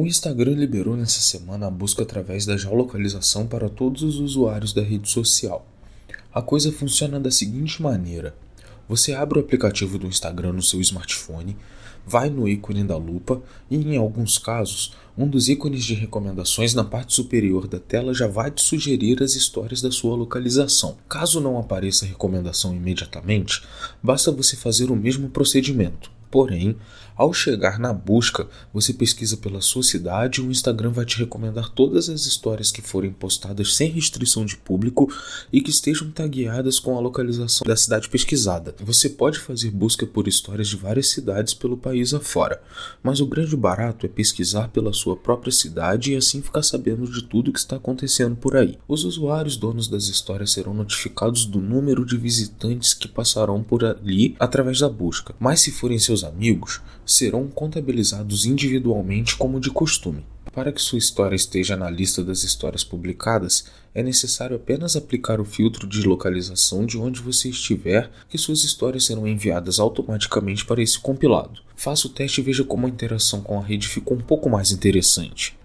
O Instagram liberou nessa semana a busca através da geolocalização para todos os usuários da rede social. A coisa funciona da seguinte maneira: você abre o aplicativo do Instagram no seu smartphone, vai no ícone da lupa e, em alguns casos, um dos ícones de recomendações na parte superior da tela já vai te sugerir as histórias da sua localização. Caso não apareça a recomendação imediatamente, basta você fazer o mesmo procedimento. Porém, ao chegar na busca, você pesquisa pela sua cidade e o Instagram vai te recomendar todas as histórias que forem postadas sem restrição de público e que estejam tagueadas com a localização da cidade pesquisada. Você pode fazer busca por histórias de várias cidades pelo país afora, mas o grande barato é pesquisar pela sua própria cidade e assim ficar sabendo de tudo o que está acontecendo por aí. Os usuários donos das histórias serão notificados do número de visitantes que passarão por ali através da busca, mas se forem seus amigos, serão contabilizados individualmente como de costume. Para que sua história esteja na lista das histórias publicadas, é necessário apenas aplicar o filtro de localização de onde você estiver, que suas histórias serão enviadas automaticamente para esse compilado. Faça o teste e veja como a interação com a rede ficou um pouco mais interessante.